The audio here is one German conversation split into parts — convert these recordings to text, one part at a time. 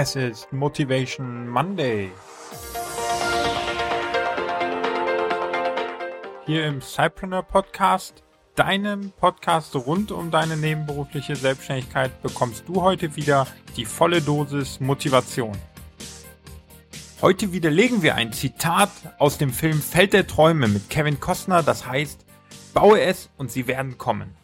Es ist Motivation Monday. Hier im Cypreneur Podcast, deinem Podcast rund um deine nebenberufliche Selbstständigkeit, bekommst du heute wieder die volle Dosis Motivation. Heute widerlegen wir ein Zitat aus dem Film Feld der Träume mit Kevin Costner, das heißt, baue es und sie werden kommen.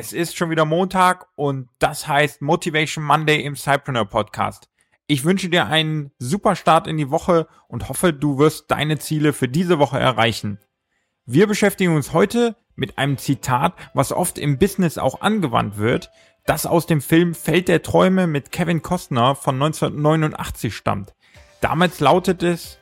Es ist schon wieder Montag und das heißt Motivation Monday im Cypreneur Podcast. Ich wünsche dir einen super Start in die Woche und hoffe, du wirst deine Ziele für diese Woche erreichen. Wir beschäftigen uns heute mit einem Zitat, was oft im Business auch angewandt wird, das aus dem Film Feld der Träume mit Kevin Costner von 1989 stammt. Damals lautet es,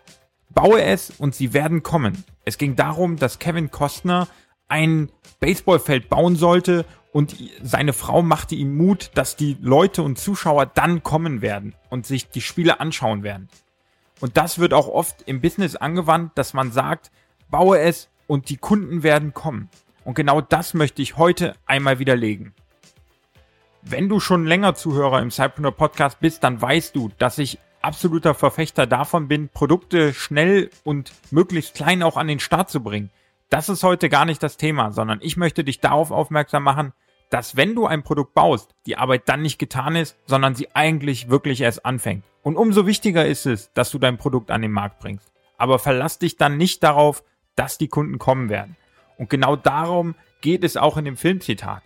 baue es und sie werden kommen. Es ging darum, dass Kevin Costner ein Baseballfeld bauen sollte und seine Frau machte ihm Mut, dass die Leute und Zuschauer dann kommen werden und sich die Spiele anschauen werden. Und das wird auch oft im Business angewandt, dass man sagt, baue es und die Kunden werden kommen. Und genau das möchte ich heute einmal widerlegen. Wenn du schon länger Zuhörer im Cypreneur Podcast bist, dann weißt du, dass ich absoluter Verfechter davon bin, Produkte schnell und möglichst klein auch an den Start zu bringen. Das ist heute gar nicht das Thema, sondern ich möchte dich darauf aufmerksam machen, dass wenn du ein Produkt baust, die Arbeit dann nicht getan ist, sondern sie eigentlich wirklich erst anfängt. Und umso wichtiger ist es, dass du dein Produkt an den Markt bringst. Aber verlass dich dann nicht darauf, dass die Kunden kommen werden. Und genau darum geht es auch in dem Filmzitat.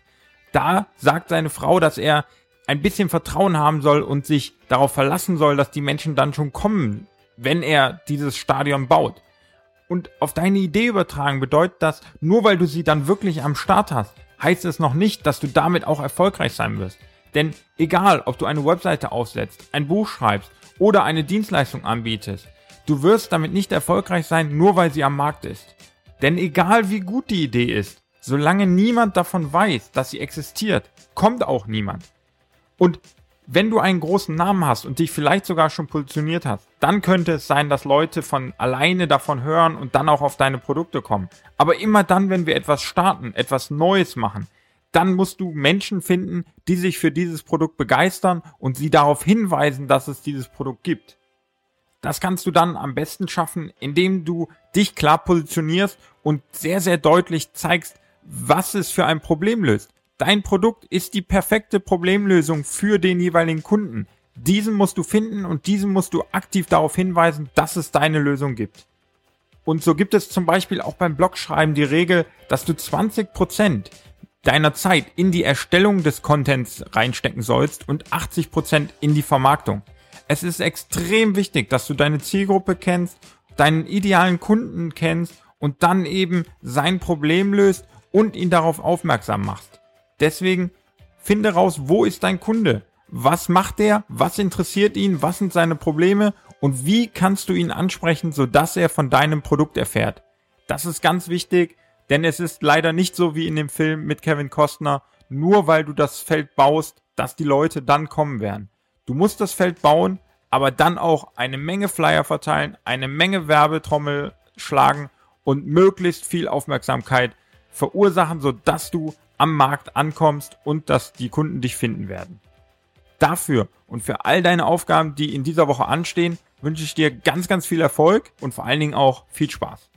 Da sagt seine Frau, dass er ein bisschen Vertrauen haben soll und sich darauf verlassen soll, dass die Menschen dann schon kommen, wenn er dieses Stadion baut. Und auf deine Idee übertragen bedeutet das, nur weil du sie dann wirklich am Start hast, heißt es noch nicht, dass du damit auch erfolgreich sein wirst. Denn egal, ob du eine Webseite aufsetzt, ein Buch schreibst oder eine Dienstleistung anbietest, du wirst damit nicht erfolgreich sein, nur weil sie am Markt ist. Denn egal wie gut die Idee ist, solange niemand davon weiß, dass sie existiert, kommt auch niemand. Und wenn du einen großen Namen hast und dich vielleicht sogar schon positioniert hast, dann könnte es sein, dass Leute von alleine davon hören und dann auch auf deine Produkte kommen. Aber immer dann, wenn wir etwas starten, etwas Neues machen, dann musst du Menschen finden, die sich für dieses Produkt begeistern und sie darauf hinweisen, dass es dieses Produkt gibt. Das kannst du dann am besten schaffen, indem du dich klar positionierst und sehr, sehr deutlich zeigst, was es für ein Problem löst. Dein Produkt ist die perfekte Problemlösung für den jeweiligen Kunden. Diesen musst du finden und diesen musst du aktiv darauf hinweisen, dass es deine Lösung gibt. Und so gibt es zum Beispiel auch beim Blogschreiben die Regel, dass du 20% deiner Zeit in die Erstellung des Contents reinstecken sollst und 80% in die Vermarktung. Es ist extrem wichtig, dass du deine Zielgruppe kennst, deinen idealen Kunden kennst und dann eben sein Problem löst und ihn darauf aufmerksam machst. Deswegen finde raus, wo ist dein Kunde? Was macht der? Was interessiert ihn? Was sind seine Probleme? Und wie kannst du ihn ansprechen, sodass er von deinem Produkt erfährt? Das ist ganz wichtig, denn es ist leider nicht so wie in dem Film mit Kevin Costner, nur weil du das Feld baust, dass die Leute dann kommen werden. Du musst das Feld bauen, aber dann auch eine Menge Flyer verteilen, eine Menge Werbetrommel schlagen und möglichst viel Aufmerksamkeit verursachen, sodass du am Markt ankommst und dass die Kunden dich finden werden. Dafür und für all deine Aufgaben, die in dieser Woche anstehen, wünsche ich dir ganz, ganz viel Erfolg und vor allen Dingen auch viel Spaß.